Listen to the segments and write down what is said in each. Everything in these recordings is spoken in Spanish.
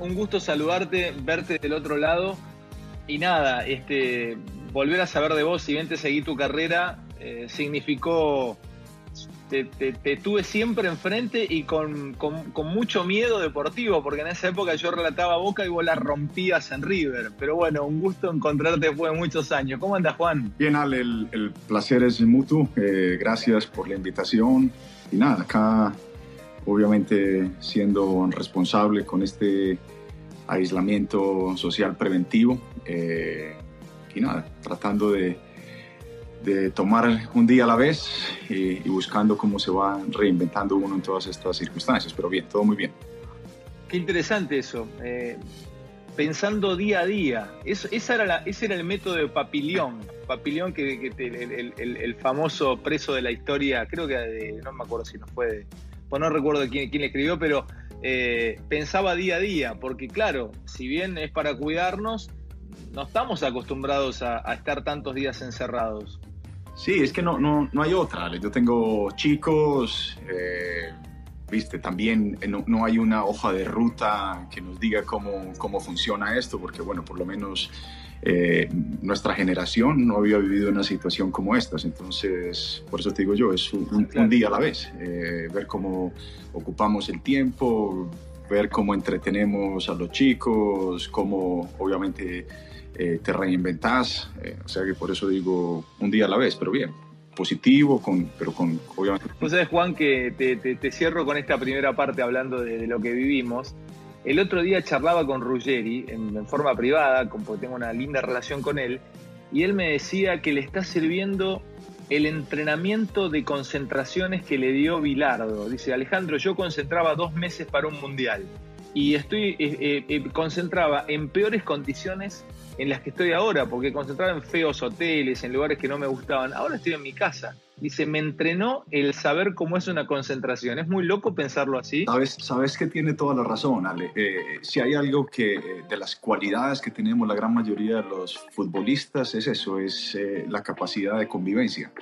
un gusto saludarte, verte del otro lado. Y nada, este, volver a saber de vos, si bien te seguí tu carrera, eh, significó. Te, tuve siempre enfrente y con, mucho miedo deportivo, porque en esa época yo relataba Boca y vos la rompías en River. Pero bueno, un gusto encontrarte después de muchos años. ¿Cómo andas, Juan? Bien, Ale, el, placer es mutuo. Eh, gracias por la invitación. Y nada, acá obviamente siendo responsable con este aislamiento social preventivo eh, y nada, tratando de, de, tomar un día a la vez y, buscando cómo se va reinventando uno en todas estas circunstancias, pero bien, todo muy bien. Qué interesante eso. Eh, pensando día a día. Eso, esa era la, ese era el método de Papillón. Papillón, que, el, el, famoso preso de la historia, creo que de, no me acuerdo si no fue de, pues no recuerdo quién, quién le escribió, pero eh, pensaba día a día, porque claro, si bien es para cuidarnos, no estamos acostumbrados a, estar tantos días encerrados. Sí, es que no, no, no hay otra. Yo tengo chicos, eh, viste, también eh, no, no, hay una hoja de ruta que nos diga cómo, cómo funciona esto, porque bueno, por lo menos eh, nuestra generación no había vivido una situación como estas. Entonces, por eso te digo yo, es un, día a la vez, eh, ver cómo ocupamos el tiempo, ver cómo entretenemos a los chicos, cómo obviamente eh, te reinventas. o sea que por eso digo un día a la vez, pero bien positivo, con, pero con obviamente... Pues sabes, Juan, que te, cierro con esta primera parte hablando de, lo que vivimos. El otro día charlaba con Ruggeri en, forma privada, porque tengo una linda relación con él, y él me decía que le está sirviendo el entrenamiento de concentraciones que le dio Bilardo. Dice, Alejandro, yo concentraba dos meses para un mundial y estoy eh, eh, eh, concentraba en peores condiciones en las que estoy ahora, porque concentraba en feos hoteles, en lugares que no me gustaban. Ahora estoy en mi casa. Dice, me entrenó el saber cómo es una concentración. Es muy loco pensarlo así. Sabes, sabes que tiene toda la razón, Ale. si hay algo que de las cualidades que tenemos la gran mayoría de los futbolistas es eso, es la capacidad de convivencia.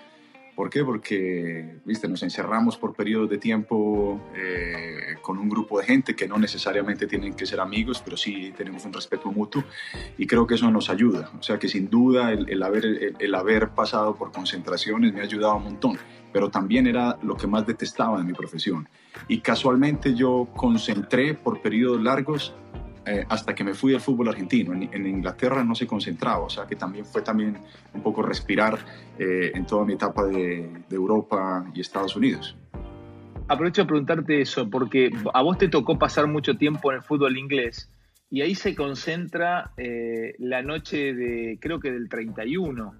¿Por qué? Porque, viste, nos encerramos por periodos de tiempo eh, con un grupo de gente que no necesariamente tienen que ser amigos, pero sí tenemos un respeto mutuo y creo que eso nos ayuda. O sea que sin duda el, haber, el, haber pasado por concentraciones me ha ayudado un montón, pero también era lo que más detestaba de mi profesión. Y casualmente yo concentré por periodos largos eh, hasta que me fui al fútbol argentino. En, Inglaterra no se concentraba, o sea que también fue también un poco respirar eh, en toda mi etapa de, Europa y Estados Unidos. Aprovecho a preguntarte eso, porque a vos te tocó pasar mucho tiempo en el fútbol inglés y ahí se concentra eh, la noche de, creo que del 31.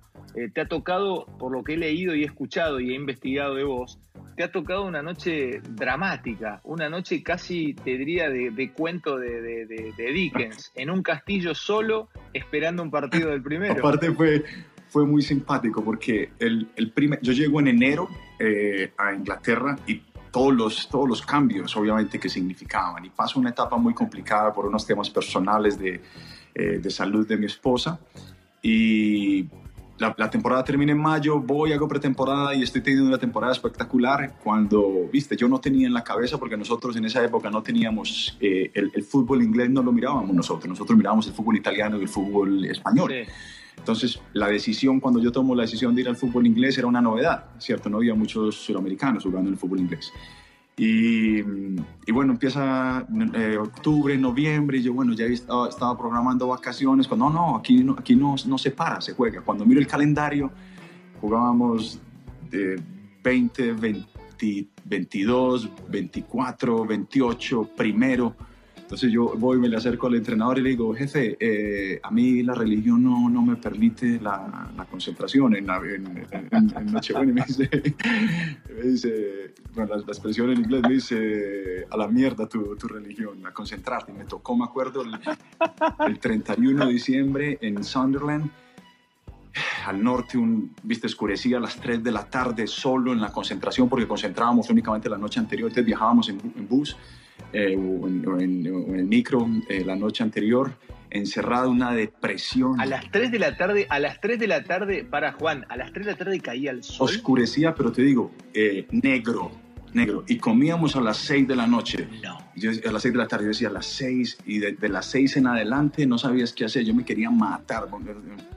te ha tocado, por lo que he leído y he escuchado y he investigado de vos, te ha tocado una noche dramática, una noche casi, te diría, de, cuento de, Dickens, en un castillo solo, esperando un partido del primero. Aparte fue, fue muy simpático porque el, el primer, yo llego en enero eh, a Inglaterra y todos los, todos los cambios, obviamente, que significaban. Y paso una etapa muy complicada por unos temas personales de, eh, de salud de mi esposa. Y la, temporada termina en mayo, voy, hago pretemporada y estoy teniendo una temporada espectacular cuando, viste, yo no tenía en la cabeza, porque nosotros en esa época no teníamos, eh, el, fútbol inglés no lo mirábamos nosotros, nosotros mirábamos el fútbol italiano y el fútbol español. Entonces, la decisión, cuando yo tomo la decisión de ir al fútbol inglés, era una novedad, ¿cierto? No había muchos sudamericanos jugando en el fútbol inglés. Y, bueno, empieza eh, octubre, noviembre, y yo, bueno, ya estaba, estaba, programando vacaciones, cuando no, no, aquí, no, aquí no, no se para, se juega. Cuando miro el calendario, jugábamos de 20, 20, 22, 24, 28, primero, entonces yo voy, me le acerco al entrenador y le digo, jefe, eh, a mí la religión no, no me permite la, la concentración en, en, en, Nochebuena. Y me dice, me dice bueno, la, expresión en inglés me dice, a la mierda tu, tu religión, a concentrarte. Y me tocó, me acuerdo, el, el 31 de diciembre en Sunderland al norte, un, viste, escurecía a las 3 de la tarde solo en la concentración porque concentrábamos únicamente la noche anterior, entonces viajábamos en, en bus eh, o, en, el micro eh, la noche anterior, encerrado, una depresión. A las 3 de la tarde, a las 3 de la tarde, para Juan, a las 3 de la tarde caía el sol. Oscurecía, pero te digo, eh, negro, negro. Y comíamos a las 6 de la noche. Yo, a las 6 de la tarde yo decía a las 6 y de, las 6 en adelante no sabías qué hacer. Yo me quería matar.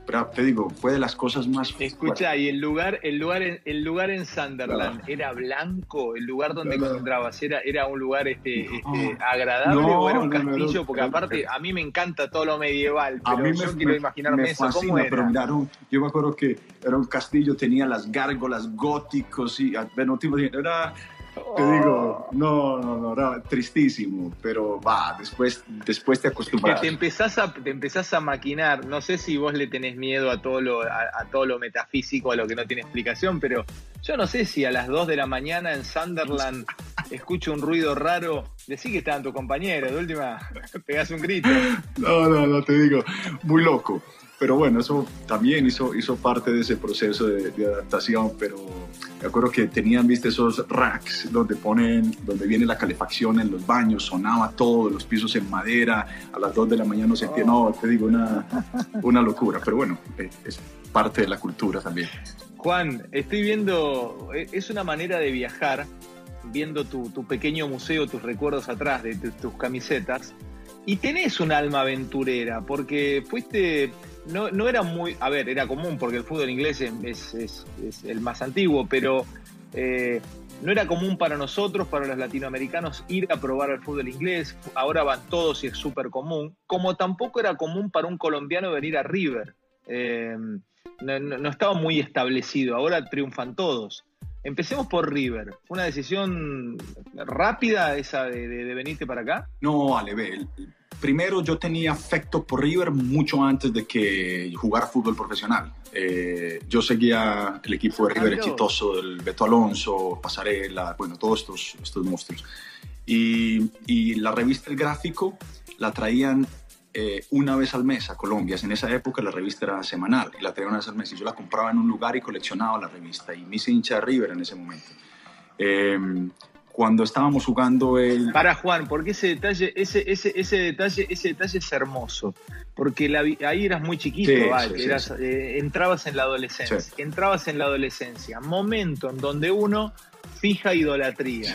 Pero te digo, fue de las cosas más... Escucha, y el lugar, el lugar, el lugar en Sunderland era blanco, el lugar donde encontrabas, era, era un lugar este, este agradable o era un castillo, porque aparte a mí me encanta todo lo medieval, pero a mí me, yo quiero imaginarme eso. ¿Cómo era? Pero miraron, yo me acuerdo que era un castillo, tenía las gárgolas góticos y bueno, era te digo, no, no, no, era tristísimo, pero va, después, después te acostumbras. te empezás, a, te empezás a maquinar, no sé si vos le tenés miedo a todo, lo, a, todo lo metafísico, a lo que no tiene explicación, pero yo no sé si a las 2 de la mañana en Sunderland escucho un ruido raro, decí que estaban tus compañeros, de última pegás un grito. No, no, no, te digo, muy loco. Pero bueno, eso también hizo, hizo parte de ese proceso de, adaptación, pero me acuerdo que tenían, viste, esos racks donde ponen, donde viene la calefacción en los baños, sonaba todo, los pisos en madera, a las 2 de la mañana no sentía, no, te digo, una, una locura, pero bueno, eh, es parte de la cultura también. Juan, estoy viendo, eh, es una manera de viajar, viendo tu, tu pequeño museo, tus recuerdos atrás de tus camisetas, y tenés un alma aventurera, porque fuiste no, no era muy, a ver, era común porque el fútbol inglés es, es, el más antiguo, pero eh, no era común para nosotros, para los latinoamericanos, ir a probar el fútbol inglés. Ahora van todos y es súper común. Como tampoco era común para un colombiano venir a River. Eh, no, estaba muy establecido. Ahora triunfan todos. Empecemos por River. ¿Fue una decisión rápida esa de, de, venirte para acá? No, Ale, primero yo tenía afecto por River mucho antes de que jugar fútbol profesional. Eh, yo seguía el equipo de River exitoso del Beto Alonso, Pasarela, bueno, todos estos, estos monstruos. Y, y la revista El Gráfico la traían eh, una vez al mes a Colombia. En esa época la revista era semanal y la traían una vez al mes. Y yo la compraba en un lugar y coleccionaba la revista. Y me hice hincha de River en ese momento. Eh, cuando estábamos jugando el... Para Juan, porque ese detalle, ese, ese, ese detalle, ese detalle es hermoso. Porque la, ahí eras muy chiquito, eh, entrabas en la adolescencia. Entrabas en la adolescencia. Momento en donde uno fija idolatría.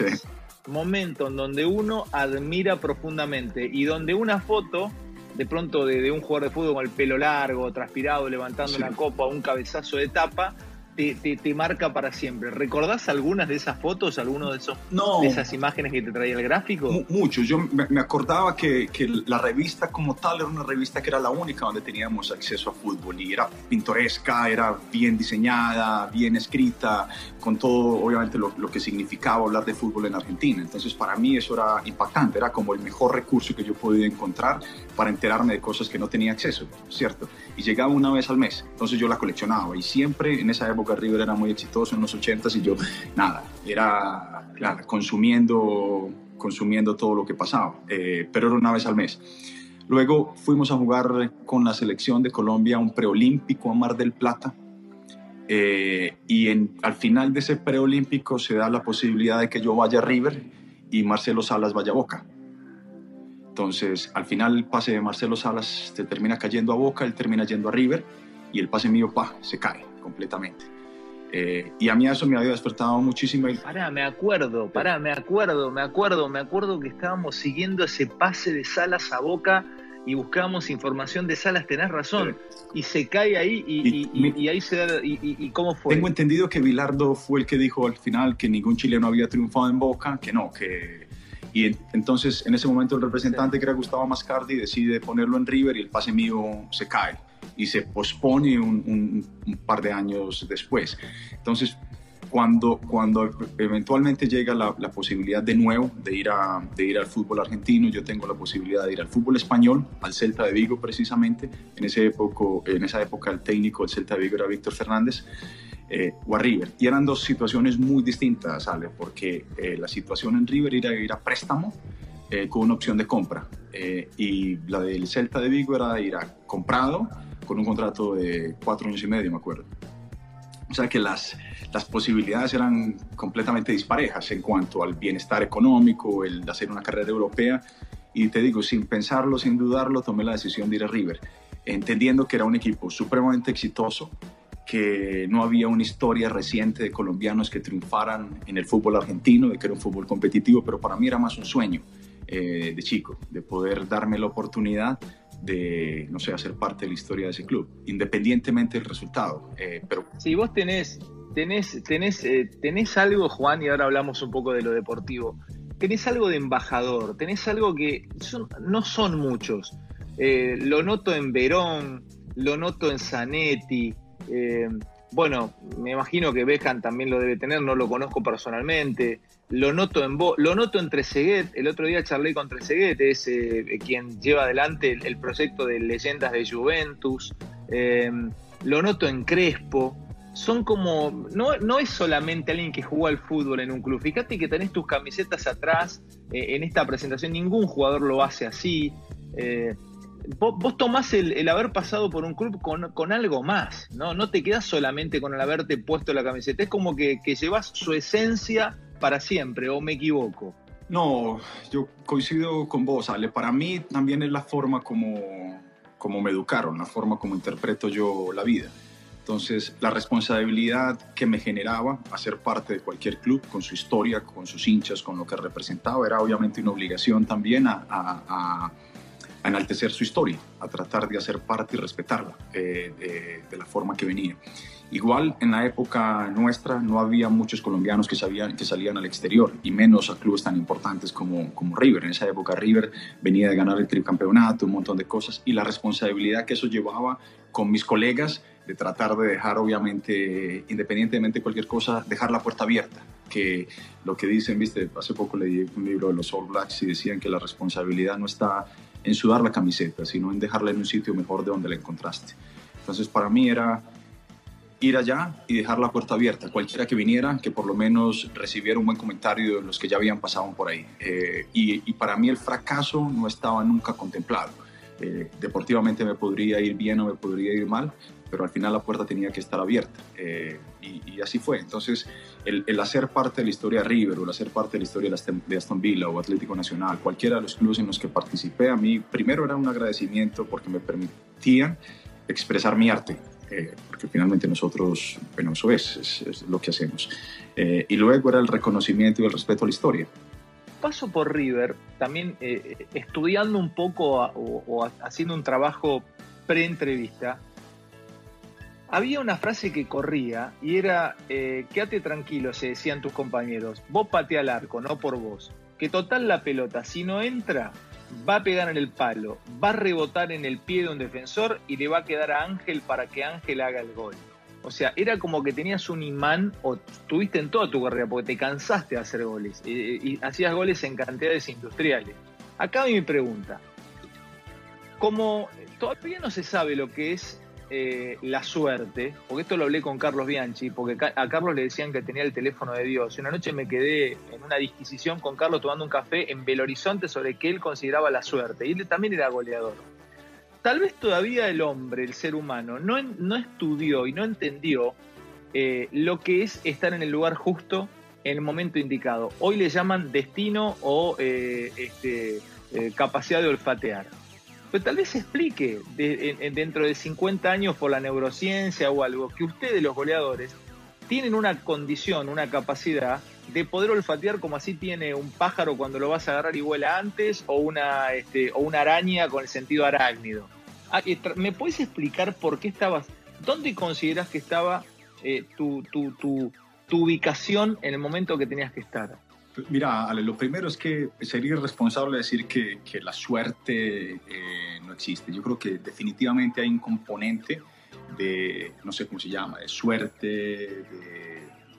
Momento en donde uno admira profundamente. Y donde una foto de pronto de, un jugador de fútbol con el pelo largo, transpirado, levantando una copa, un cabezazo de tapa, te, marca para siempre. ¿Recordás algunas de esas fotos, algunas de, esos, de esas imágenes que te traía el gráfico? Mucho. Yo me, acordaba que, que, la revista como tal era una revista que era la única donde teníamos acceso a fútbol y era pintoresca, era bien diseñada, bien escrita, con todo, obviamente, lo, lo que significaba hablar de fútbol en Argentina. Entonces, para mí eso era impactante, era como el mejor recurso que yo podía encontrar para enterarme de cosas que no tenía acceso, ¿cierto? Y llegaba una vez al mes, entonces yo la coleccionaba y siempre en esa época River era muy exitoso en los 80 y yo, nada, era consumiendo, consumiendo todo lo que pasaba, eh, pero era una vez al mes. Luego fuimos a jugar con la selección de Colombia un preolímpico a Mar del Plata. Eh, y al final de ese preolímpico se da la posibilidad de que yo vaya a River y Marcelo Salas vaya a Boca. Entonces, al final el pase de Marcelo Salas se termina cayendo a Boca, él termina yendo a River y el pase mío, pa, se cae completamente. Eh, y a mí eso me había despertado muchísimo. Pará, me acuerdo, pará, me acuerdo, me acuerdo, me acuerdo que estábamos siguiendo ese pase de Salas a Boca y buscábamos información de Salas, tenés razón, y se cae ahí y, ahí se da, y, cómo fue. Tengo entendido que Bilardo fue el que dijo al final que ningún chileno había triunfado en Boca, que no, que... Y entonces en ese momento el representante que era Gustavo Mascardi decide ponerlo en River y el pase mío se cae y se pospone un, par de años después. Entonces, cuando, cuando eventualmente llega la, posibilidad de nuevo de ir, a, de ir al fútbol argentino, yo tengo la posibilidad de ir al fútbol español, al Celta de Vigo precisamente. En, ese época, en esa época el técnico del Celta de Vigo era Víctor Fernández. Eh, o a River. Y eran dos situaciones muy distintas, Ale, porque eh, la situación en River era ir a préstamo eh, con una opción de compra. y la del Celta de Vigo era ir a comprado con un contrato de cuatro años y medio, me acuerdo. O sea que las, las posibilidades eran completamente disparejas en cuanto al bienestar económico, el hacer una carrera europea. Y te digo, sin pensarlo, sin dudarlo, tomé la decisión de ir a River, entendiendo que era un equipo supremamente exitoso, que no había una historia reciente de colombianos que triunfaran en el fútbol argentino, de que era un fútbol competitivo, pero para mí era más un sueño eh, de chico, de poder darme la oportunidad de, no sé, hacer parte de la historia de ese club, independientemente del resultado. Eh, pero... Si vos tenés, tenés, tenés, eh, tenés algo, Juan, y ahora hablamos un poco de lo deportivo, tenés algo de embajador, tenés algo que no son muchos. lo noto en Verón, lo noto en Zanetti, eh, bueno, me imagino que Beckham también lo debe tener, no lo conozco personalmente. Lo noto en lo noto en. El otro día charlé con Trezeguet, es eh, quien lleva adelante el, proyecto de leyendas de Juventus. Eh, lo noto en Crespo. Son como. No, no es solamente alguien que jugó al fútbol en un club. Fíjate que tenés tus camisetas atrás en esta presentación. Ningún jugador lo hace así vos, tomás el, haber pasado por un club con, algo más, ¿no? No te quedas solamente con el haberte puesto la camiseta, es como que, llevas su esencia para siempre, ¿o me equivoco? No, yo coincido con vos, Ale. Para mí también es la forma como, como me educaron, la forma como interpreto yo la vida. Entonces, la responsabilidad que me generaba hacer parte de cualquier club, con su historia, con sus hinchas, con lo que representaba, era obviamente una obligación también a a enaltecer su historia, a tratar de hacer parte y respetarla eh, de, la forma que venía. Igual en la época nuestra no había muchos colombianos que, sabían, que salían al exterior y menos a clubes tan importantes como, como River. En esa época River venía de ganar el tricampeonato, un montón de cosas y la responsabilidad que eso llevaba con mis colegas de tratar de dejar obviamente, independientemente de cualquier cosa, dejar la puerta abierta. Que lo que dicen, viste, hace poco leí un libro de los All Blacks y decían que la responsabilidad no está en sudar la camiseta, sino en dejarla en un sitio mejor de donde la encontraste. Entonces para mí era ir allá y dejar la puerta abierta, cualquiera que viniera, que por lo menos recibiera un buen comentario de los que ya habían pasado por ahí. Eh, y, para mí el fracaso no estaba nunca contemplado. Eh, deportivamente me podría ir bien o me podría ir mal, pero al final la puerta tenía que estar abierta. Eh, y, así fue. Entonces, el, hacer parte de la historia de River o el hacer parte de la historia de Aston Villa o Atlético Nacional, cualquiera de los clubes en los que participé, a mí primero era un agradecimiento porque me permitían expresar mi arte. Eh, porque finalmente nosotros, bueno, eso es, es, lo que hacemos. Eh, y luego era el reconocimiento y el respeto a la historia paso por River, también estudiando un poco o, haciendo un trabajo pre-entrevista, había una frase que corría y era, eh, quédate tranquilo, se decían tus compañeros, vos patea al arco, no por vos. Que total la pelota, si no entra, va a pegar en el palo, va a rebotar en el pie de un defensor y le va a quedar a Ángel para que Ángel haga el gol. O sea, era como que tenías un imán o tuviste en toda tu carrera porque te cansaste de hacer goles y, hacías goles en cantidades industriales. Acá mi pregunta, como todavía no se sabe lo que es eh, la suerte, porque esto lo hablé con Carlos Bianchi, porque a Carlos le decían que tenía el teléfono de Dios. Y una noche me quedé en una disquisición con Carlos tomando un café en Belo Horizonte sobre qué él consideraba la suerte. Y él también era goleador. Tal vez todavía el hombre, el ser humano, no, no estudió y no entendió eh, lo que es estar en el lugar justo en el momento indicado. Hoy le llaman destino o eh, este, capacidad de olfatear pero tal vez explique dentro de 50 años por la neurociencia o algo, que ustedes los goleadores tienen una condición, una capacidad de poder olfatear como así tiene un pájaro cuando lo vas a agarrar y vuela antes o una, este, o una araña con el sentido arácnido. Ah, ¿Me puedes explicar por qué estabas, dónde consideras que estaba eh, tu, tu ubicación en el momento que tenías que estar? Mira, Ale, lo primero es que sería irresponsable decir que, la suerte eh, no existe. Yo creo que definitivamente hay un componente de, no sé cómo se llama, de suerte, de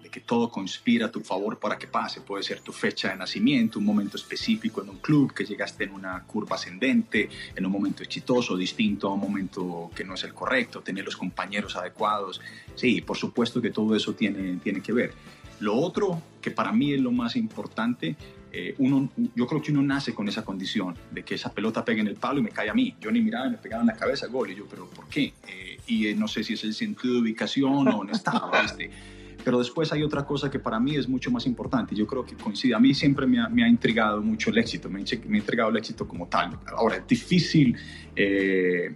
que todo conspira a tu favor para que pase. Puede ser tu fecha de nacimiento, un momento específico en un club, que llegaste en una curva ascendente, en un momento exitoso, distinto a un momento que no es el correcto, tener los compañeros adecuados. Sí, por supuesto que todo eso tiene, tiene que ver. Lo otro, que para mí es lo más importante, eh, uno, yo creo que uno nace con esa condición de que esa pelota pegue en el palo y me cae a mí. Yo ni miraba y me pegaba en la cabeza gol. Y yo, ¿pero por qué? Eh, y eh, no sé si es el sentido de ubicación o no estaba, este pero después hay otra cosa que para mí es mucho más importante. Yo creo que coincide. A mí siempre me ha, me ha intrigado mucho el éxito, me, me, ha intrigado el éxito como tal. Ahora, es difícil eh,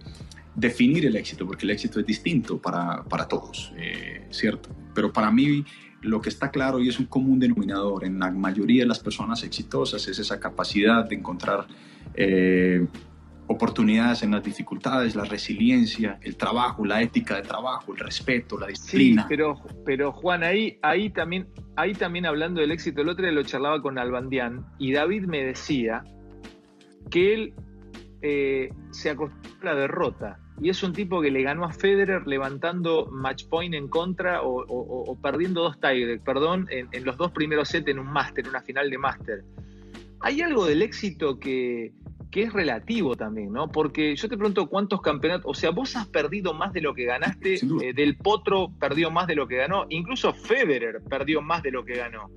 definir el éxito, porque el éxito es distinto para, para todos, eh, ¿cierto? Pero para mí lo que está claro y es un común denominador en la mayoría de las personas exitosas es esa capacidad de encontrar eh, oportunidades en las dificultades, la resiliencia, el trabajo, la ética de trabajo, el respeto, la disciplina. Sí, pero, pero Juan, ahí, ahí, también, ahí también hablando del éxito, el otro día lo charlaba con Albandián y David me decía que él eh, se acostumbra a la derrota. Y es un tipo que le ganó a Federer levantando match point en contra o, perdiendo dos tiebreaks, perdón, en, en, los dos primeros sets en un máster, en una final de máster. Hay algo del éxito que, que es relativo también, ¿no? Porque yo te pregunto cuántos campeonatos, o sea, vos has perdido más de lo que ganaste, eh, Del Potro perdió más de lo que ganó, incluso Federer perdió más de lo que ganó.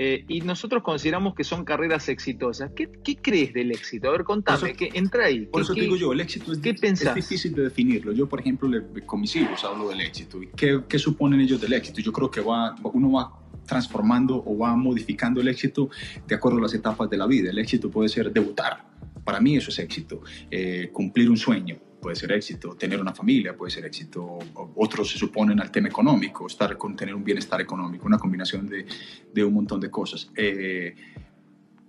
Eh, y nosotros consideramos que son carreras exitosas. ¿Qué, crees del éxito? A ver, contame, que entra ahí. Por eso te digo yo, el éxito es, es, difícil de definirlo. Yo, por ejemplo, con mis hijos hablo del éxito. ¿Qué, ¿Qué suponen ellos del éxito? Yo creo que va, uno va transformando o va modificando el éxito de acuerdo a las etapas de la vida. El éxito puede ser debutar, para mí eso es éxito. Eh, cumplir un sueño puede ser éxito. Tener una familia puede ser éxito. Otros se suponen al tema económico, estar con tener un bienestar económico, una combinación de, de un montón de cosas. Eh,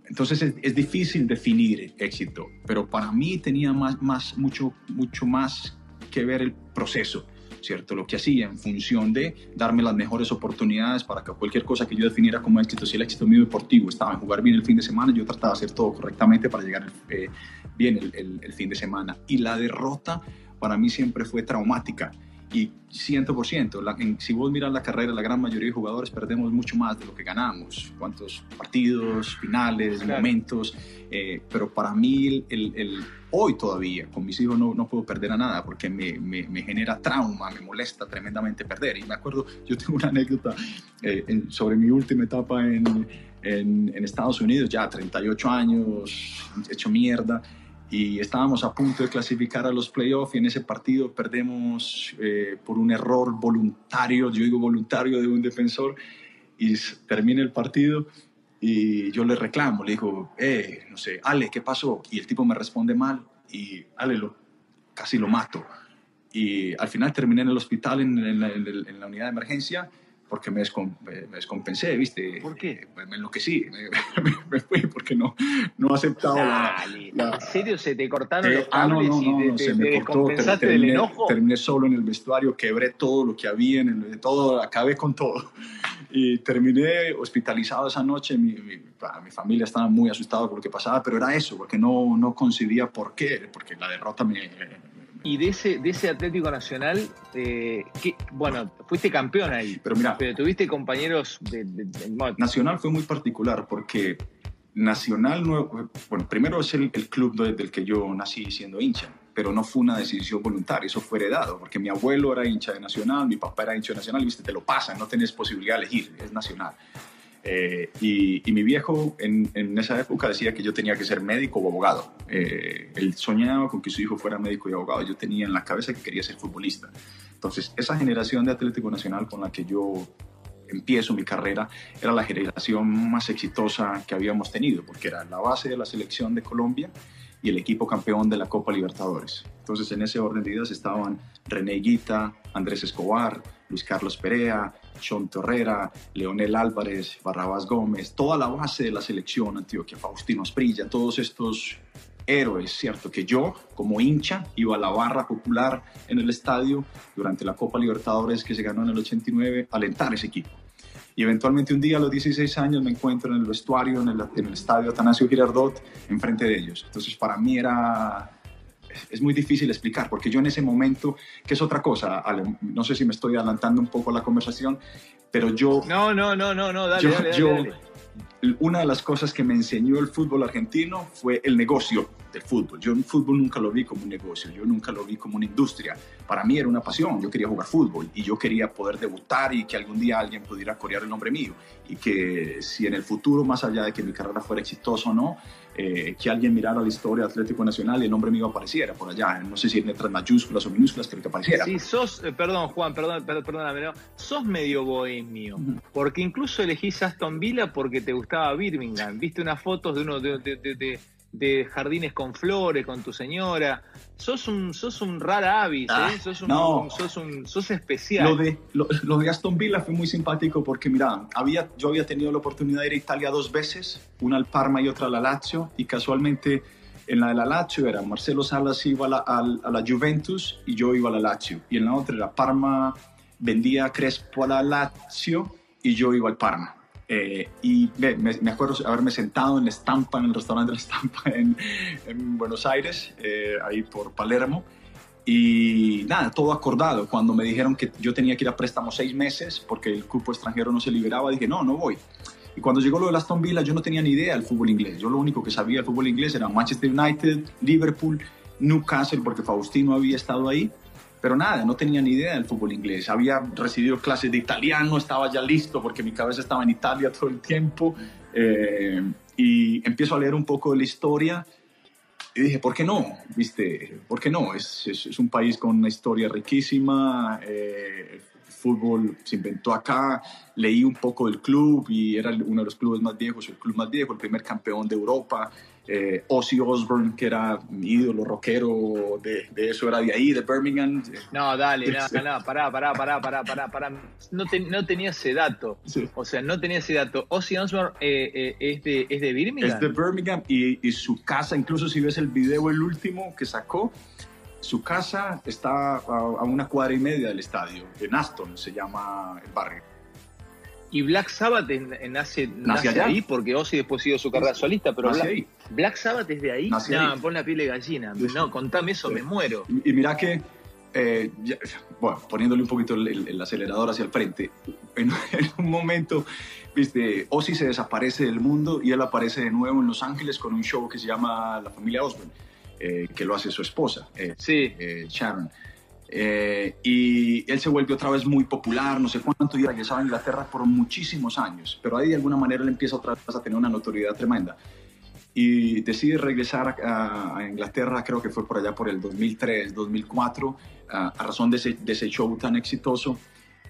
entonces es, es, difícil definir éxito, pero para mí tenía más, más, mucho, mucho más que ver el proceso. ¿Cierto? Lo que hacía en función de darme las mejores oportunidades para que cualquier cosa que yo definiera como éxito, si el éxito mío deportivo estaba en jugar bien el fin de semana, yo trataba de hacer todo correctamente para llegar eh, bien el, el, fin de semana. Y la derrota para mí siempre fue traumática y 100%, la, si vos miras la carrera, la gran mayoría de jugadores perdemos mucho más de lo que ganamos. Cuántos partidos, finales, momentos. Eh, pero para mí, el, el, hoy todavía, con mis hijos no, no puedo perder a nada porque me, me, me, genera trauma, me molesta tremendamente perder. Y me acuerdo, yo tengo una anécdota eh, sobre mi última etapa en, en, en Estados Unidos, ya 38 años, hecho mierda y estábamos a punto de clasificar a los playoffs y en ese partido perdemos eh, por un error voluntario, yo digo voluntario de un defensor, y termina el partido y yo le reclamo, le digo, eh, no sé, Ale, ¿qué pasó? Y el tipo me responde mal y Ale, lo, casi lo mato. Y al final terminé en el hospital, en, en, en la unidad de emergencia, porque me, descompensé, ¿viste? ¿Por qué? Me, me enloquecí, me, me, fui porque no, no aceptaba la, ¿En serio se te cortaron los cables ah, no, no, no, y te, se te, me cortó, terminé, del enojo? terminé solo en el vestuario, quebré todo lo que había, en el, todo, acabé con todo. Y terminé hospitalizado esa noche, mi, mi, mi familia estaba muy asustada por lo que pasaba, pero era eso, porque no, no concebía por qué, porque la derrota me, y de ese, de ese Atlético Nacional, eh, que, bueno, fuiste campeón ahí. Pero mira, pero tuviste compañeros de, de, de, Nacional fue muy particular porque Nacional, no, bueno, primero es el, el club del que yo nací siendo hincha, pero no fue una decisión voluntaria, eso fue heredado, porque mi abuelo era hincha de Nacional, mi papá era hincha de Nacional, y viste, te lo pasan, no tenés posibilidad de elegir, es Nacional. Eh, y, y, mi viejo en, en, esa época decía que yo tenía que ser médico o abogado. Eh, él soñaba con que su hijo fuera médico y abogado. Yo tenía en la cabeza que quería ser futbolista. Entonces, esa generación de Atlético Nacional con la que yo empiezo mi carrera era la generación más exitosa que habíamos tenido, porque era la base de la selección de Colombia y el equipo campeón de la Copa Libertadores. Entonces, en ese orden de ideas estaban René Guita, Andrés Escobar, Luis Carlos Perea, Sean Torrera, Leonel Álvarez, Barrabás Gómez, toda la base de la selección Antioquia, Faustino Asprilla, todos estos héroes, ¿cierto? Que yo, como hincha, iba a la barra popular en el estadio durante la Copa Libertadores que se ganó en el 89 a alentar ese equipo. Y eventualmente un día a los 16 años me encuentro en el vestuario, en el, en el estadio Atanasio Girardot, enfrente de ellos. Entonces para mí era es muy difícil explicar, porque yo en ese momento, que es otra cosa, Ale, no sé si me estoy adelantando un poco la conversación, pero yo... No, no, no, no, no, dale, yo, dale, dale, yo, dale. Una de las cosas que me enseñó el fútbol argentino fue el negocio del fútbol. Yo el fútbol nunca lo vi como un negocio, yo nunca lo vi como una industria. Para mí era una pasión, yo quería jugar fútbol y yo quería poder debutar y que algún día alguien pudiera corear el nombre mío y que si en el futuro, más allá de que mi carrera fuera exitosa o no, eh, que alguien mirara la historia de Atlético Nacional y el nombre mío apareciera por allá. No sé si en letras mayúsculas o minúsculas, pero que apareciera. Sí, sos, eh, perdón Juan, perdón, perdón, perdóname, no, sos medio bohemio, uh -huh. porque incluso elegís Aston Villa porque te gustaba Birmingham. Viste unas fotos de uno de, de, de, de jardines con flores, con tu señora. Sos un, sos un rara avis, ah, ¿eh? sos, un, no. sos, un, sos especial. Lo de, lo, de Aston Villa fue muy simpático porque, mira, había, yo había tenido la oportunidad de ir a Italia dos veces, una al Parma y otra a la Lazio, y casualmente en la de la Lazio era Marcelo Salas iba a la, a la Juventus y yo iba a la Lazio, y en la otra era Parma vendía Crespo a la Lazio y yo iba al Parma. Eh, y me, me, acuerdo haberme sentado en la estampa, en el restaurante de la estampa en, en Buenos Aires, eh, ahí por Palermo. Y nada, todo acordado. Cuando me dijeron que yo tenía que ir a préstamo seis meses porque el cupo extranjero no se liberaba, dije, no, no voy. Y cuando llegó lo de Aston Villa, yo no tenía ni idea del fútbol inglés. Yo lo único que sabía del fútbol inglés era Manchester United, Liverpool, Newcastle, porque Faustino había estado ahí. Pero nada, no tenía ni idea del fútbol inglés. Había recibido clases de italiano, estaba ya listo porque mi cabeza estaba en Italia todo el tiempo. Eh, y empiezo a leer un poco de la historia y dije, ¿por qué no? ¿Viste? ¿Por qué no? Es, es, un país con una historia riquísima. Eh, el fútbol se inventó acá. Leí un poco del club y era uno de los clubes más viejos, el club más viejo, el primer campeón de Europa eh, Ozzy Osbourne, que era mi ídolo rockero, de, eso era de ahí, de Birmingham. No, dale, nada, nada, pará, pará, pará, pará, pará, pará. No, no tenía ese dato. O sea, no tenía ese dato. Ozzy Osbourne eh, eh, es, de, es de Birmingham. Es de Birmingham y, y, su casa, incluso si ves el video, el último que sacó, su casa está a, a una cuadra y media del estadio, en Aston se llama el barrio. Y Black Sabbath nace, nace, ahí porque Ozzy después siguió su carrera solista, pero Black, Black, Sabbath es de ahí. no, pon la piel de gallina. No, contame eso, me muero. Y, mira que, eh, bueno, poniéndole un poquito el, acelerador hacia el frente, en, un momento, viste, Ozzy se desaparece del mundo y él aparece de nuevo en Los Ángeles con un show que se llama La Familia Osbourne, eh, que lo hace su esposa, eh, sí. Sharon. Eh, y él se vuelve otra vez muy popular, no sé cuánto, y regresaba a Inglaterra por muchísimos años, pero ahí de alguna manera él empieza otra vez a tener una notoriedad tremenda. Y decide regresar a, Inglaterra, creo que fue por allá por el 2003, 2004, a razón de ese, de ese, show tan exitoso.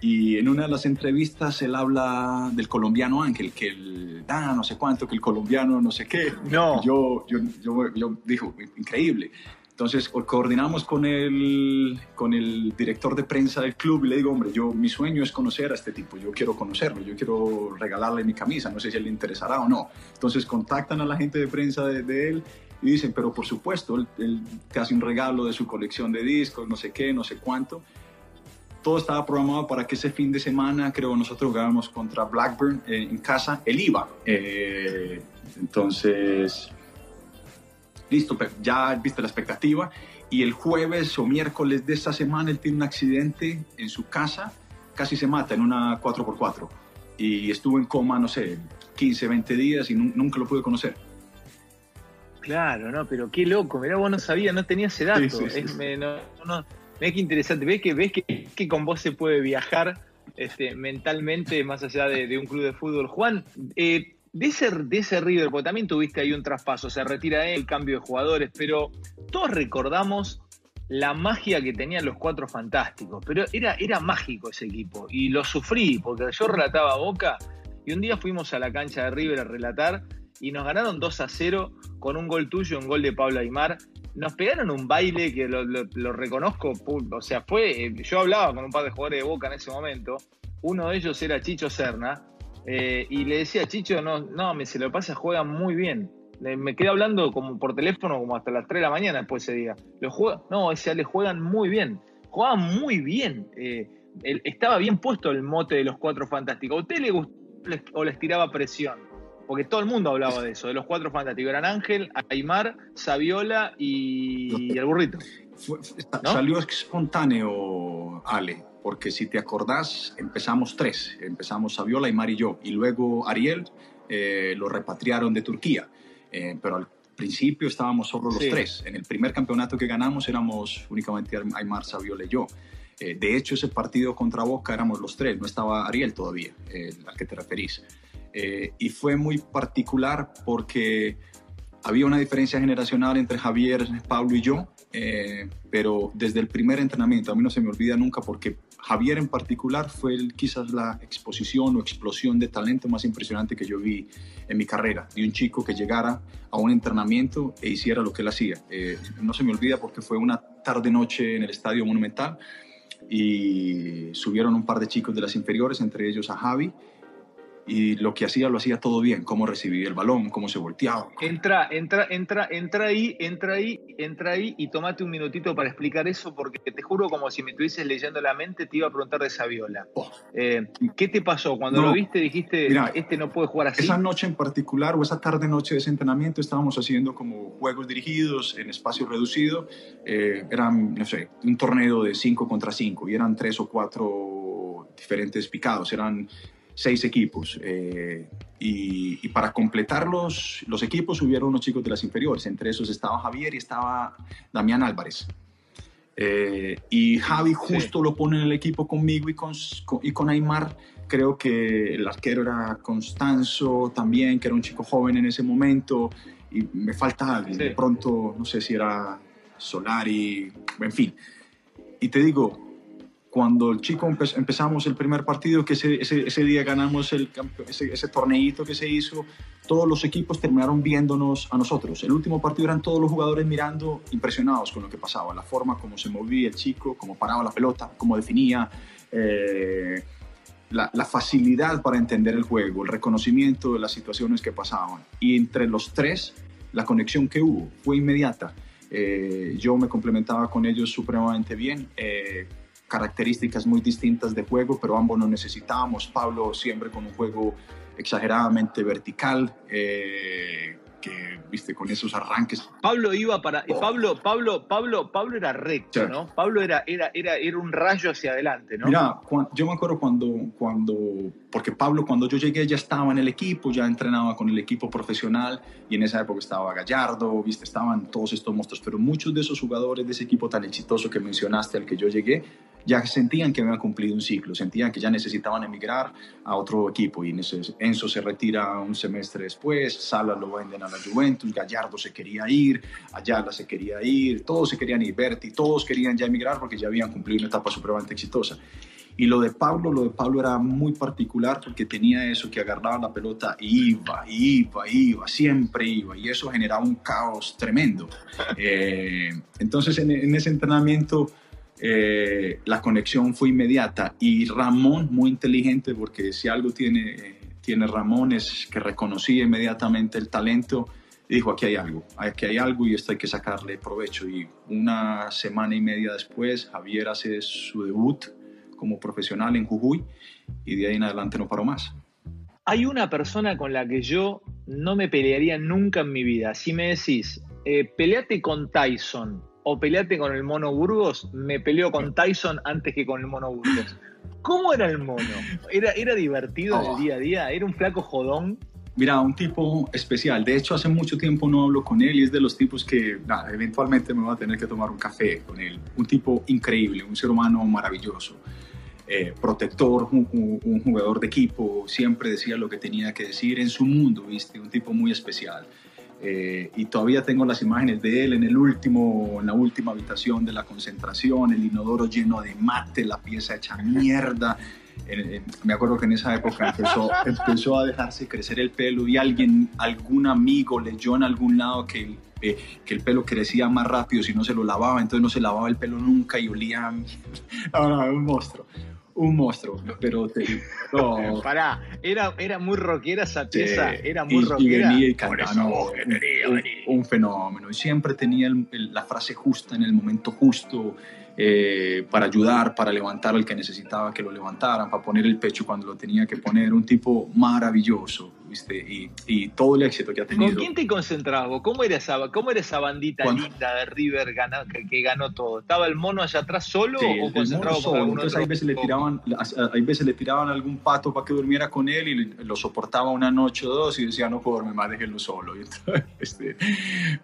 Y en una de las entrevistas él habla del colombiano Ángel, que el, ah, no sé cuánto, que el colombiano no sé qué. No. Yo, yo, yo, yo dijo, increíble. Entonces coordinamos con el, con el director de prensa del club y le digo, hombre, yo, mi sueño es conocer a este tipo, yo quiero conocerlo, yo quiero regalarle mi camisa, no sé si él le interesará o no. Entonces contactan a la gente de prensa de, él y dicen, pero por supuesto, él, casi un regalo de su colección de discos, no sé qué, no sé cuánto. Todo estaba programado para que ese fin de semana, creo, nosotros jugábamos contra Blackburn eh, en casa, él iba. Eh, entonces listo, ya viste la expectativa. Y el jueves o miércoles de esta semana él tiene un accidente en su casa, casi se mata en una 4x4. Y estuvo en coma, no sé, 15, 20 días y nunca lo pude conocer. Claro, no, pero qué loco, mirá, vos no sabías, no tenía ese dato. es, me, no, qué interesante, ves que, ves que, que, con vos se puede viajar este, mentalmente más allá de, un club de fútbol. Juan, eh, de ese, de ese River, porque también tuviste ahí un traspaso, se retira él, cambio de jugadores, pero todos recordamos la magia que tenían los cuatro fantásticos, pero era, era mágico ese equipo y lo sufrí porque yo relataba Boca y un día fuimos a la cancha de River a relatar y nos ganaron 2 a 0 con un gol tuyo, un gol de Pablo Aymar. Nos pegaron un baile que lo, lo reconozco, o sea, fue, eh, yo hablaba con un par de jugadores de Boca en ese momento, uno de ellos era Chicho Serna, eh, y le decía, Chicho, no, no, me se lo pasa, juega muy bien. me quedé hablando como por teléfono como hasta las 3 de la mañana después ese día. Lo juega, no, ese le juegan muy bien. Juegan muy bien. Eh, estaba bien puesto el mote de los cuatro fantásticos. ¿A usted le gustó o les tiraba presión? Porque todo el mundo hablaba de eso, de los cuatro fantásticos. Eran Ángel, Aymar, Saviola y, el burrito. Salió espontáneo, Ale porque si te acordás, empezamos tres, empezamos Saviola y Mar y yo, y luego Ariel eh, lo repatriaron de Turquía, eh, pero al principio estábamos solo los tres. En el primer campeonato que ganamos éramos únicamente Aymar, Saviola y yo. Eh, de hecho, ese partido contra Boca éramos los tres, no estaba Ariel todavía, al que te referís. y fue muy particular porque había una diferencia generacional entre Javier, Pablo y yo, pero desde el primer entrenamiento, a mí no se me olvida nunca porque Javier en particular fue quizás la exposición o explosión de talento más impresionante que yo vi en mi carrera, de un chico que llegara a un entrenamiento e hiciera lo que él hacía. Eh, no se me olvida porque fue una tarde-noche en el Estadio Monumental y subieron un par de chicos de las inferiores, entre ellos a Javi, y lo que hacía lo hacía todo bien, cómo recibía el balón, cómo se volteaba. Entra, entra, entra, entra ahí, entra ahí, entra ahí y tomate un minutito para explicar eso porque te juro como si me estuvieses leyendo la mente te iba a preguntar de Saviola. Oh. Eh, ¿Qué te pasó cuando lo viste? Dijiste, este no puede jugar así. Esa noche en particular o esa tarde noche de ese entrenamiento estábamos haciendo como juegos dirigidos en espacio reducido. Eh, eran, no sé, un torneo de 5 contra 5 y eran tres o cuatro diferentes picados. Eran seis equipos. Eh, y, para completar los, los equipos hubieron unos chicos de las inferiores, entre esos estaba Javier y estaba Damián Álvarez. Eh, y Javi justo lo pone en el equipo conmigo y con, y con Aymar. Creo que el arquero era Constanzo también, que era un chico joven en ese momento. Y me falta alguien. De pronto, no sé si era Solari, en fin. Y te digo, cuando el chico empezamos el primer partido, que ese, ese, día ganamos el, ese, ese torneito que se hizo, todos los equipos terminaron viéndonos a nosotros. El último partido eran todos los jugadores mirando, impresionados con lo que pasaba, la forma como se movía el chico, cómo paraba la pelota, cómo definía, eh, la, la, facilidad para entender el juego, el reconocimiento de las situaciones que pasaban. Y entre los tres, la conexión que hubo fue inmediata. Eh, yo me complementaba con ellos supremamente bien. Eh, características muy distintas de juego, pero ambos no necesitábamos. Pablo siempre con un juego exageradamente vertical, eh, que viste con esos arranques. Pablo iba para oh. Pablo Pablo Pablo Pablo era recto, ¿no? Pablo era era era era un rayo hacia adelante, ¿no? Mira, yo me acuerdo cuando cuando porque Pablo cuando yo llegué ya estaba en el equipo, ya entrenaba con el equipo profesional y en esa época estaba Gallardo, viste, estaban todos estos monstruos, pero muchos de esos jugadores de ese equipo tan exitoso que mencionaste al que yo llegué ya sentían que habían cumplido un ciclo, sentían que ya necesitaban emigrar a otro equipo y Enzo se retira un semestre después, Sala lo venden a la Juventus, Gallardo se quería ir, Ayala se quería ir, todos se querían ir, Berti, todos querían ya emigrar porque ya habían cumplido una etapa supremamente exitosa. Y lo de Pablo, lo de Pablo era muy particular porque tenía eso que agarraba la pelota y iba, iba, iba, siempre iba. Y eso generaba un caos tremendo. Eh, entonces en, en, ese entrenamiento eh, la conexión fue inmediata y Ramón, muy inteligente, porque si algo tiene, tiene Ramón es que reconocía inmediatamente el talento dijo, aquí hay algo, aquí hay algo y esto hay que sacarle provecho. Y una semana y media después, Javier hace su debut como profesional en Jujuy y de ahí en adelante no paró más. Hay una persona con la que yo no me pelearía nunca en mi vida. Si me decís, eh, peleate con Tyson o peleate con el mono Burgos, me peleo con Tyson antes que con el mono Burgos. ¿Cómo era el mono? ¿Era, era divertido en el oh. día a día? ¿Era un flaco jodón? Mira, un tipo especial. De hecho, hace mucho tiempo no hablo con él y es de los tipos que eventualmente me voy a tener que tomar un café con él. Un tipo increíble, un ser humano maravilloso. Eh, protector, un, un, jugador de equipo, siempre decía lo que tenía que decir en su mundo, ¿viste? Un tipo muy especial. Eh, y todavía tengo las imágenes de él en, el último, en la última habitación de la concentración, el inodoro lleno de mate, la pieza hecha mierda. me acuerdo que en esa época empezó, empezó a dejarse crecer el pelo y alguien, algún amigo leyó en algún lado que, eh, que el pelo crecía más rápido si no se lo lavaba, entonces no se lavaba el pelo nunca y olía... No, un monstruo un monstruo, pero te, no. Pará, era, era muy rockera esa pieza, era muy rockera. Y un, fenómeno, y siempre tenía la frase justa en el momento justo, eh, para ayudar, para levantar al que necesitaba que lo levantaran, para poner el pecho cuando lo tenía que poner, un tipo maravilloso, Y, y todo el éxito que ha tenido. ¿Con quién te concentrabas? ¿Cómo era esa, cómo era esa bandita linda de River que, ganó todo? ¿Estaba el mono allá atrás solo o concentrado con Entonces hay veces, le tiraban, hay veces le tiraban algún pato para que durmiera con él y lo soportaba una noche o dos y decía, no puedo dormir más, déjenlo solo. este,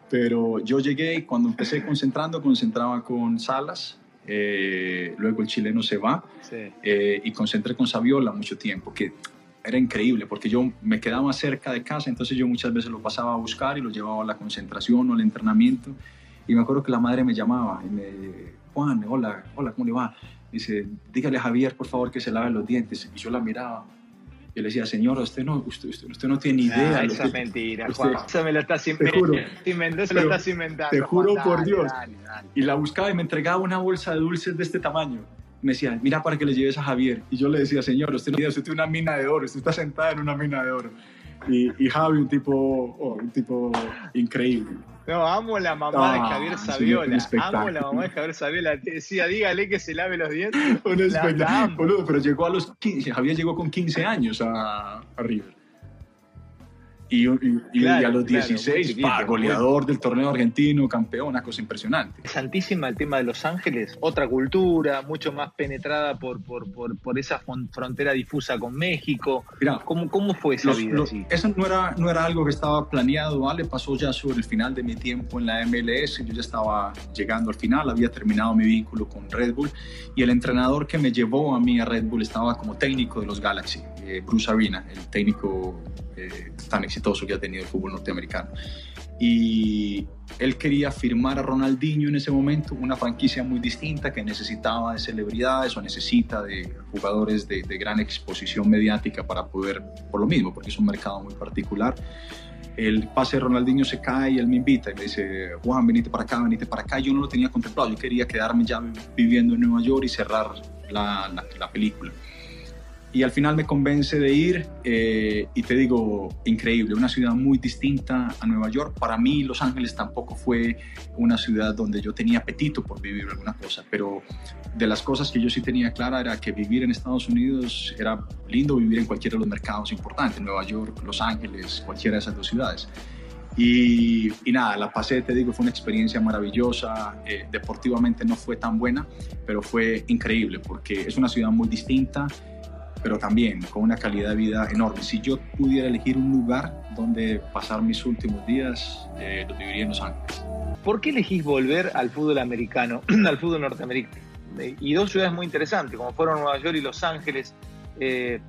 pero yo llegué y cuando empecé concentrando, concentraba con Salas, eh, luego el chileno se va eh, y concentré con Saviola mucho tiempo, que era increíble porque yo me quedaba cerca de casa, entonces yo muchas veces lo pasaba a buscar y lo llevaba a la concentración o al entrenamiento. Y me acuerdo que la madre me llamaba y me, Juan, hola, hola, ¿cómo le va? Dice, dígale a Javier, por favor, que se lave los dientes. Y yo la miraba. Yo le decía, señor, usted no, usted, usted, no tiene idea. Ah, esa es mentira, Juan. Esa me la estás inventando. Te, inventando. Te juro por Dios. Y la buscaba y me entregaba una bolsa de dulces de este tamaño. Me decía, mira para que le lleves a Javier. Y yo le decía, señor, usted usted tiene una mina de oro, usted está sentada en una mina de oro. Y, y Javi, un tipo, oh, un tipo increíble. No, amo la mamá de ah, Javier Saviola. amo la mamá de Javier Saviola. Te decía, dígale que se lave los dientes. Un espectáculo. pero llegó a los 15, Javier llegó con 15 años a, a River. Y, a los 16, goleador del torneo argentino, campeón, una cosa impresionante. Santísima el tema de Los Ángeles, otra cultura, mucho más penetrada por, por, por, esa frontera difusa con México. ¿Cómo, ¿Cómo fue esa vida? eso no era, no era algo que estaba planeado, ¿vale? Pasó ya sobre el final de mi tiempo en la MLS, yo ya estaba llegando al final, había terminado mi vínculo con Red Bull y el entrenador que me llevó a mí a Red Bull estaba como técnico de los Galaxy, eh, Bruce Arena, el técnico eh, tan exitoso que ha tenido el fútbol norteamericano. Y él quería firmar a Ronaldinho en ese momento, una franquicia muy distinta que necesitaba de celebridades o necesita de jugadores de, gran exposición mediática para poder, por lo mismo, porque es un mercado muy particular. El pase de Ronaldinho se cae y él me invita y me dice, Juan, venite para acá, venite para acá. Yo no lo tenía contemplado, yo quería quedarme ya viviendo en Nueva York y cerrar la, la, la película y al final me convence de ir eh, y te digo, increíble, una ciudad muy distinta a Nueva York. Para mí Los Ángeles tampoco fue una ciudad donde yo tenía apetito por vivir alguna cosa, pero de las cosas que yo sí tenía clara era que vivir en Estados Unidos era lindo vivir en cualquiera de los mercados importantes, Nueva York, Los Ángeles, cualquiera de esas dos ciudades. Y, nada, la pasé, te digo, fue una experiencia maravillosa. Eh, deportivamente no fue tan buena, pero fue increíble porque es una ciudad muy distinta pero también con una calidad de vida enorme. Si yo pudiera elegir un lugar donde pasar mis últimos días, eh, lo viviría en Los Ángeles. ¿Por qué elegís volver al fútbol americano, al fútbol norteamericano? Y dos ciudades muy interesantes, como fueron Nueva York y Los Ángeles. Eh,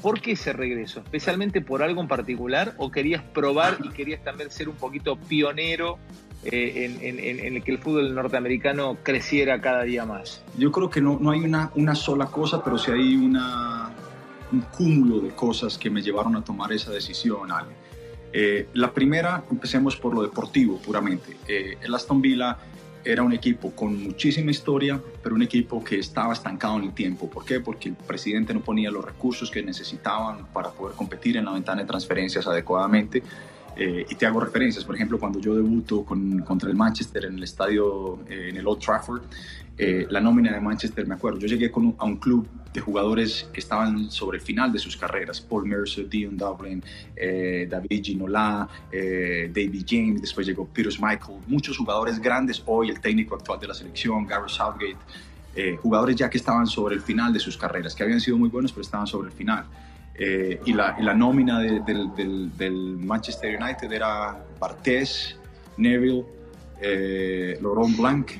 ¿Por qué ese regreso? ¿Especialmente por algo en particular? ¿O querías probar y querías también ser un poquito pionero eh, en, el que el fútbol norteamericano creciera cada día más? Yo creo que no, no hay una, una sola cosa, pero sí hay una, un cúmulo de cosas que me llevaron a tomar esa decisión, Ale. Eh, la primera, empecemos por lo deportivo puramente. Eh, el Aston Villa era un equipo con muchísima historia, pero un equipo que estaba estancado en el tiempo. ¿Por qué? Porque el presidente no ponía los recursos que necesitaban para poder competir en la ventana de transferencias adecuadamente. Eh, y te hago referencias, por ejemplo, cuando yo debuto con, contra el Manchester en el estadio, eh, en el Old Trafford, eh, la nómina de Manchester, me acuerdo, yo llegué con a un club de jugadores que estaban sobre el final de sus carreras, Paul Mercer, Dion Dublin, David Ginola, David James, después llegó Peter Michael, muchos jugadores grandes, hoy el técnico actual de la selección, Gareth Southgate, jugadores ya que estaban sobre el final de sus carreras, que habían sido muy buenos, pero estaban sobre el final. Eh, y, la, nómina del, del, Manchester United era Bartés, Neville, eh, Laurent Blanc,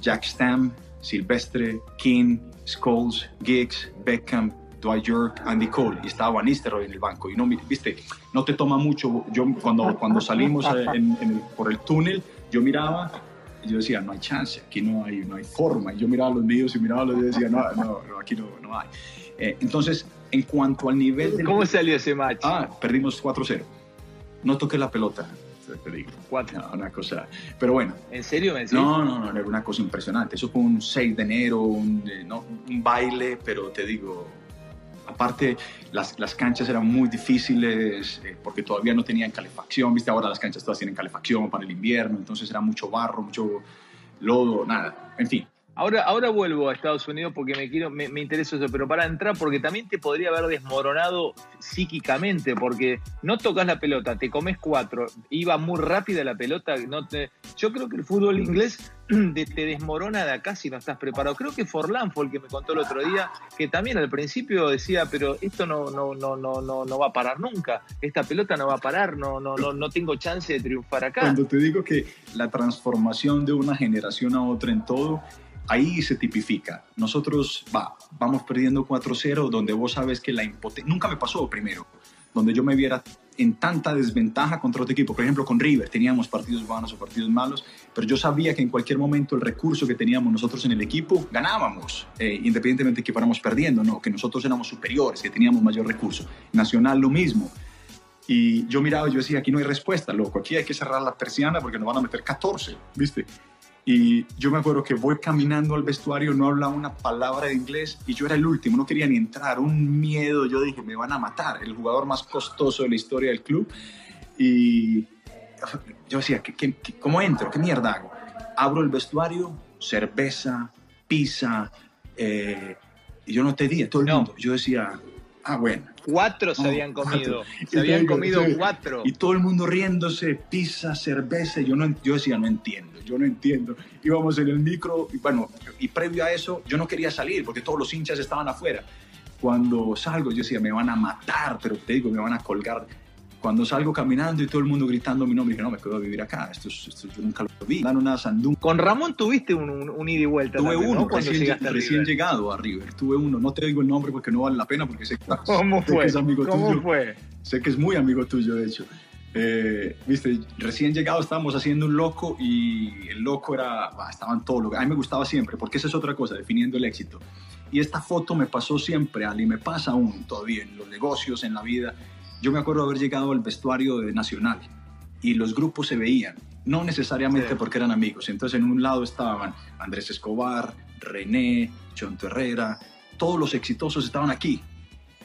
Jack Stam, Silvestre, King, Scholes, Giggs, Beckham, Dwight York, Andy Cole. Y estaba Van Nistelrooy en el banco. Y no viste no te toma mucho. Yo cuando cuando salimos por el túnel yo miraba y yo decía no hay chance aquí no hay no hay forma. Y yo miraba los míos y miraba los y decía no no, aquí no, no hay. Eh, entonces en cuanto al nivel... ¿Cómo salió ese match? Ah, perdimos 4-0. No toqué la pelota, te digo. No, una cosa... Pero bueno. ¿En serio? No, no, no, era una cosa impresionante. Eso fue un 6 de enero, un, eh, no, un baile, pero te digo, aparte las, las, canchas eran muy difíciles eh, porque todavía no tenían calefacción, viste, ahora las canchas todas tienen calefacción para el invierno, entonces era mucho barro, mucho lodo, nada, en fin. Ahora, ahora vuelvo a Estados Unidos porque me quiero, me, interesa eso, pero para entrar, porque también te podría haber desmoronado psíquicamente, porque no tocas la pelota, te comes cuatro, iba muy rápida la pelota, no te, yo creo que el fútbol inglés te desmorona de acá si no estás preparado. Creo que Forlán fue el que me contó el otro día, que también al principio decía, pero esto no, no, no, no, no, no va a parar nunca, esta pelota no va a parar, no, no, no, no tengo chance de triunfar acá. Cuando te digo que la transformación de una generación a otra en todo ahí se tipifica. Nosotros va, vamos perdiendo 4-0, donde vos sabes que la impotencia, nunca me pasó primero, donde yo me viera en tanta desventaja contra otro equipo. Por ejemplo, con River teníamos partidos buenos o partidos malos, pero yo sabía que en cualquier momento el recurso que teníamos nosotros en el equipo ganábamos, eh, independientemente de que fuéramos perdiendo, no, que nosotros éramos superiores, que teníamos mayor recurso. Nacional lo mismo. Y yo miraba yo decía, aquí no hay respuesta, loco, aquí hay que cerrar la persiana porque nos van a meter 14, ¿viste? Y yo me acuerdo que voy caminando al vestuario, no hablaba una palabra de inglés y yo era el último, no quería ni entrar, un miedo, yo dije, me van a matar, el jugador más costoso de la historia del club. Y yo decía, ¿qué, cómo entro? ¿Qué mierda hago? Abro el vestuario, cerveza, pizza, eh, y yo no te di todo el mundo. Yo decía, ah, bueno. Cuatro se habían comido, se habían comido cuatro. Y todo el mundo riéndose, pizza, cerveza, yo, no, yo decía, no entiendo yo no entiendo. Íbamos en el micro, y bueno, y previo a eso, yo no quería salir porque todos los hinchas estaban afuera. Cuando salgo, yo decía, me van a matar, pero te digo, me van a colgar. Cuando salgo caminando y todo el mundo gritando mi nombre, dije, no, me quedo a vivir acá, esto, esto yo nunca lo vi. Dan una sandunga. Con Ramón tuviste un, un, ida y vuelta. Tuve uno, recién, recién llegado a River. Tuve uno, no te digo el nombre porque no vale la pena, porque sé, ¿Cómo fue? que es amigo ¿Cómo tuyo. fue? Sé que es muy amigo tuyo, de hecho. Eh, viste, recién llegado estábamos haciendo un loco y el loco era, estaban todos locos. A mí me gustaba siempre, porque esa es otra cosa, definiendo el éxito. Y esta foto me pasó siempre, Ali, me pasa aún todavía en los negocios, en la vida. Yo me acuerdo haber llegado al vestuario de Nacional y los grupos se veían, no necesariamente porque eran amigos. Entonces en un lado estaban Andrés Escobar, René, Chonto Herrera, todos los exitosos estaban aquí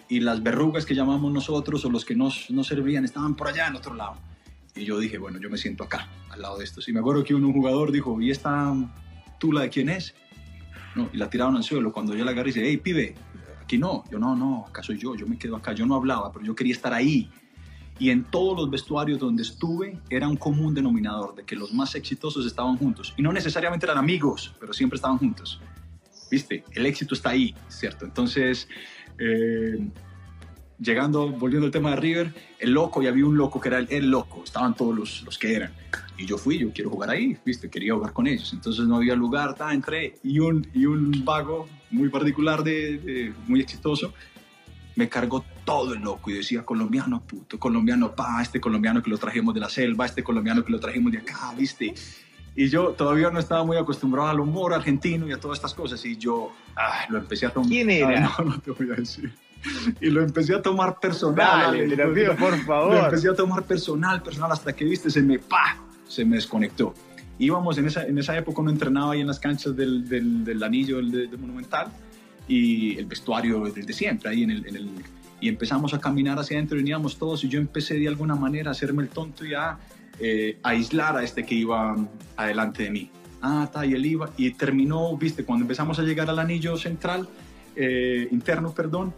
y las verrugas que llamamos nosotros o los que no nos servían estaban por allá en otro lado. Y yo dije, bueno, yo me siento acá, al lado de estos. Y me acuerdo que un, jugador dijo, ¿y esta tula de quién es? No, y la tiraron al suelo. Cuando yo la agarré, dice, hey, pibe, aquí no. Yo, no, no, acá soy yo, yo me quedo acá. Yo no hablaba, pero yo quería estar ahí. Y en todos los vestuarios donde estuve era un común denominador de que los más exitosos estaban juntos. Y no necesariamente eran amigos, pero siempre estaban juntos. ¿Viste? El éxito está ahí, ¿cierto? Entonces, eh, llegando, volviendo al tema de River, el loco, y había un loco que era el, loco, estaban todos los, los, que eran. Y yo fui, yo quiero jugar ahí, ¿viste? Quería jugar con ellos. Entonces no había lugar, ta, entré y un, y un vago muy particular, de, muy exitoso, me cargó todo el loco y decía colombiano, puto, colombiano, pa, este colombiano que lo trajimos de la selva, este colombiano que lo trajimos de acá, ¿viste? Y yo todavía no estaba muy acostumbrado al humor argentino y a todas estas cosas. Y yo ah, lo empecé a tomar. ¿Quién era? no, no te voy a decir. Y lo empecé a tomar personal. Dale, te lo pido, por favor. Lo empecé a tomar personal, personal, hasta que, viste, se me, pa, se me desconectó. Íbamos en esa, en esa época, no entrenaba ahí en las canchas del, del, del anillo del, del, Monumental y el vestuario desde siempre, ahí en el, en el, y empezamos a caminar hacia adentro, veníamos todos y yo empecé de alguna manera a hacerme el tonto y a eh, aislar a este que iba adelante de mí. Ah, está, y él iba, y terminó, viste, cuando empezamos a llegar al anillo central, eh, interno, perdón,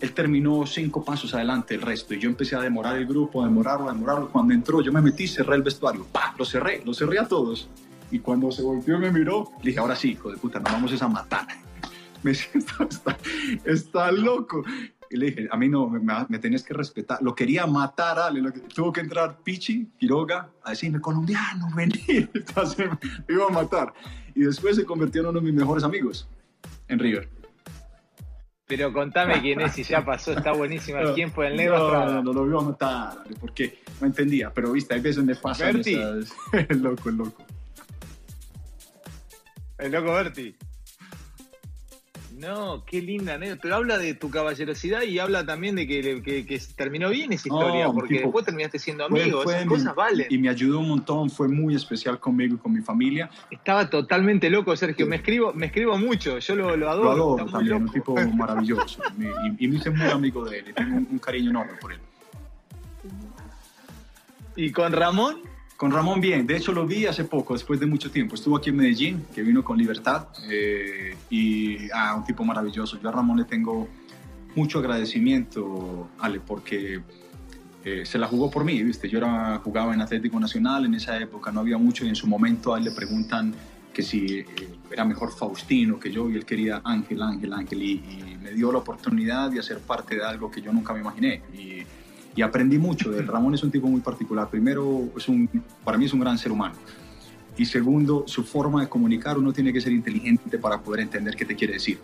él terminó cinco pasos adelante el resto, y yo empecé a demorar el grupo, a demorarlo, a demorarlo. Cuando entró, yo me metí, cerré el vestuario, ¡pa! Lo cerré, lo cerré a todos. Y cuando se volvió y me miró, le dije, ahora sí, hijo de puta, nos vamos a matar. Me siento, está, está loco. Y le dije, a mí no, me, me que respetar. Lo quería matar, Ale. Lo que, tuvo que entrar Pichi, Quiroga, a decirme, colombiano, vení. Entonces me iba a matar. Y después se convirtió en uno de mis mejores amigos en River. Pero contame quién es y ya pasó, está buenísima. ¿Quién fue el negro? No, no, no, lo iba a matar, porque no entendía. Pero viste, hay veces donde pasa el loco, el loco. El loco Berti. No, qué linda anécdota. Pero habla de tu caballerosidad y habla también de que, que, que terminó bien esa historia, no, porque tipo, después terminaste siendo amigo. Fue, fue Esas cosas valen. Y me ayudó un montón, fue muy especial conmigo y con mi familia. Estaba totalmente loco, Sergio. Sí. Me escribo me escribo mucho, yo lo, lo adoro. Lo adoro también, un tipo maravilloso. y, y, me hice muy amigo de él y tengo un, un cariño enorme por él. ¿Y con Ramón? Con Ramón bien, de hecho lo vi hace poco, después de mucho tiempo. Estuvo aquí en Medellín, que vino con Libertad, eh, y ah, un tipo maravilloso. Yo a Ramón le tengo mucho agradecimiento, Ale, porque eh, se la jugó por mí, ¿viste? Yo era, jugaba en Atlético Nacional en esa época, no había mucho, y en su momento a él le preguntan que si eh, era mejor Faustino que yo, y él quería Ángel, Ángel, Ángel, y, me dio la oportunidad de hacer parte de algo que yo nunca me imaginé. Y aprendí mucho de él. Ramón es un tipo muy particular. Primero, es un, para mí es un gran ser humano. Y segundo, su forma de comunicar, uno tiene que ser inteligente para poder entender qué te quiere decir.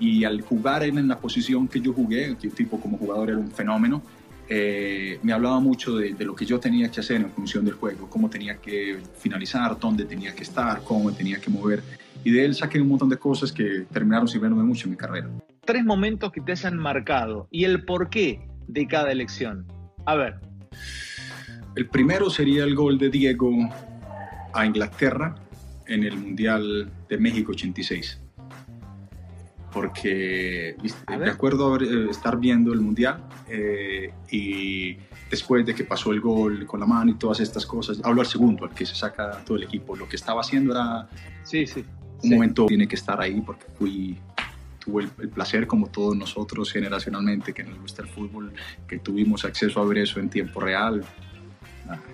Y al jugar él en la posición que yo jugué, que tipo como jugador era un fenómeno, eh, me hablaba mucho de, lo que yo tenía que hacer en función del juego, cómo tenía que finalizar, dónde tenía que estar, cómo tenía que mover. Y de él saqué un montón de cosas que terminaron sirviéndome mucho en mi carrera. Tres momentos que te hayan marcado y el porqué de cada elección. A ver. El primero sería el gol de Diego a Inglaterra en el Mundial de México 86 porque me acuerdo eh, estar viendo el mundial eh, y después de que pasó el gol con la mano y todas estas cosas, hablo al segundo, al que se saca todo el equipo, lo que estaba haciendo era sí, sí, un momento tiene que estar ahí porque fui tuve el, placer como todos nosotros generacionalmente que nos gusta el fútbol, que tuvimos acceso a ver eso en tiempo real,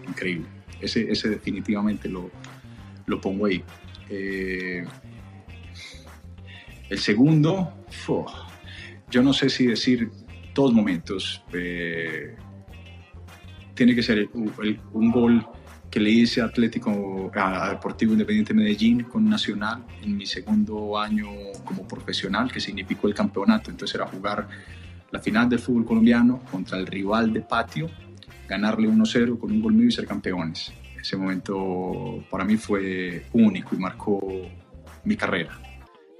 increíble. Ese, ese definitivamente lo, lo pongo ahí. Eh, el segundo, yo no sé si decir dos momentos. Eh, tiene que ser un gol que le hice a Atlético, a Deportivo Independiente Medellín con Nacional en mi segundo año como profesional, que significó el campeonato. Entonces era jugar la final del fútbol colombiano contra el rival de patio, ganarle 1-0 con un gol mío y ser campeones. Ese momento para mí fue único y marcó mi carrera.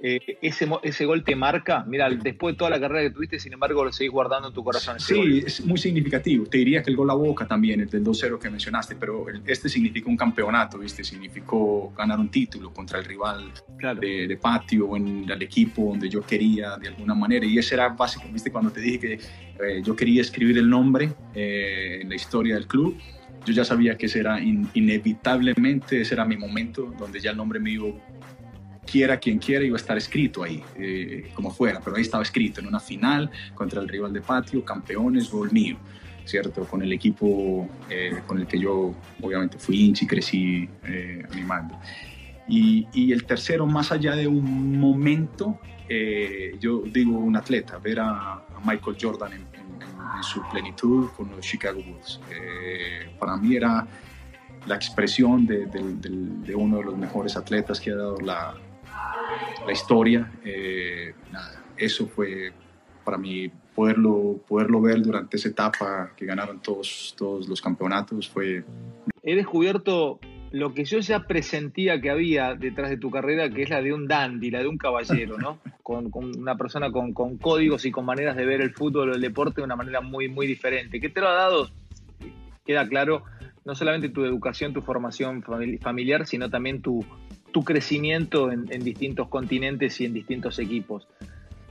Eh, ese, ese gol te marca? Mira, después de toda la carrera que tuviste, sin embargo, lo seguís guardando en tu corazón. Sí, es muy significativo. Te diría que el gol a boca también, el del 2-0 que mencionaste, pero este significa un campeonato, ¿viste? Significó ganar un título contra el rival de, patio o en el equipo donde yo quería de alguna manera. Y ese era básico, ¿viste? Cuando te dije que eh, yo quería escribir el nombre eh, en la historia del club yo ya sabía que ese era inevitablemente, ese era mi momento donde ya el nombre mío quiera quien quiera, iba a estar escrito ahí, eh, como fuera, pero ahí estaba escrito en una final contra el rival de patio, campeones, gol mío, ¿cierto? Con el equipo eh, con el que yo obviamente fui hincha y crecí eh, animando. Y, y, el tercero, más allá de un momento, yo digo un atleta, ver a, Michael Jordan en, su plenitud con los Chicago Bulls. para mí era la expresión de, de, uno de los mejores atletas que ha dado la, la historia. Eh, eso fue para mí poderlo, poderlo ver durante esa etapa que ganaron todos, todos los campeonatos fue... He descubierto lo que yo ya presentía que había detrás de tu carrera, que es la de un dandy, la de un caballero, ¿no? Con, una persona con, con, códigos y con maneras de ver el fútbol o el deporte de una manera muy, muy diferente. ¿Qué te lo ha dado? Queda claro, no solamente tu educación, tu formación familiar, sino también tu, tu crecimiento en, distintos continentes y en distintos equipos.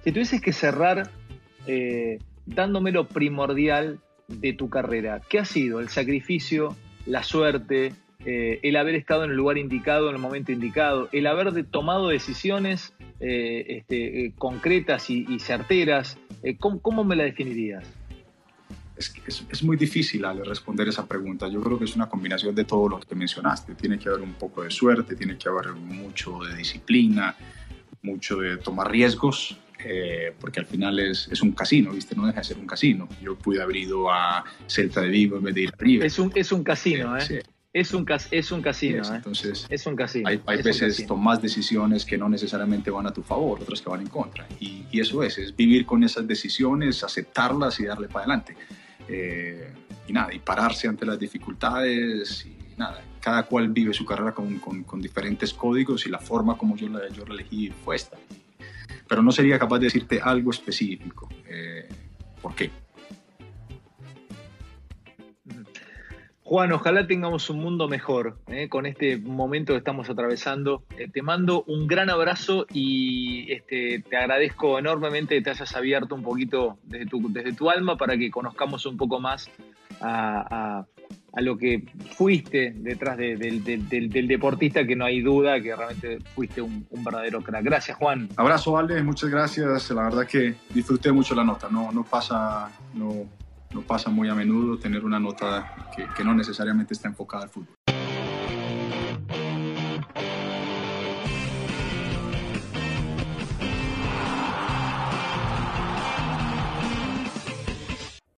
Si tuvieses que cerrar eh, dándome lo primordial de tu carrera, ¿qué ha sido? ¿El sacrificio, la suerte, eh, el haber estado en el lugar indicado, en el momento indicado, el haber tomado decisiones eh, este, concretas y, certeras? ¿cómo, me la definirías? Es, es, muy difícil Ale, responder esa pregunta. Yo creo que es una combinación de todo lo que mencionaste. Tiene que haber un poco de suerte, tiene que haber mucho de disciplina, mucho de tomar riesgos, eh, porque al final es, es, un casino, ¿viste? No deja de ser un casino. Yo pude haber ido a Celta de Vigo en vez de ir a River. Es un, es un casino, ¿eh? Sí. Es un, es un casino. ¿eh? Entonces, es un casino. Hay, hay veces tomas decisiones que no necesariamente van a tu favor, otras que van en contra. Y, y, eso es, es vivir con esas decisiones, aceptarlas y darle para adelante. Eh, y nada, y pararse ante las dificultades y nada, cada cual vive su carrera con, con, diferentes códigos y la forma como yo la, yo la elegí fue esta. Pero no sería capaz de decirte algo específico. Eh, ¿Por qué? Juan, ojalá tengamos un mundo mejor eh, con este momento que estamos atravesando. Eh, te mando un gran abrazo y este, te agradezco enormemente que te hayas abierto un poquito desde tu, desde tu alma para que conozcamos un poco más a, lo que fuiste detrás del, deportista, que no hay duda que realmente fuiste un, verdadero crack. Gracias, Juan. Abrazo, Ale, muchas gracias. La verdad que disfruté mucho la nota. No, no pasa, no, no pasa muy a menudo tener una nota que, que no necesariamente está enfocada al fútbol.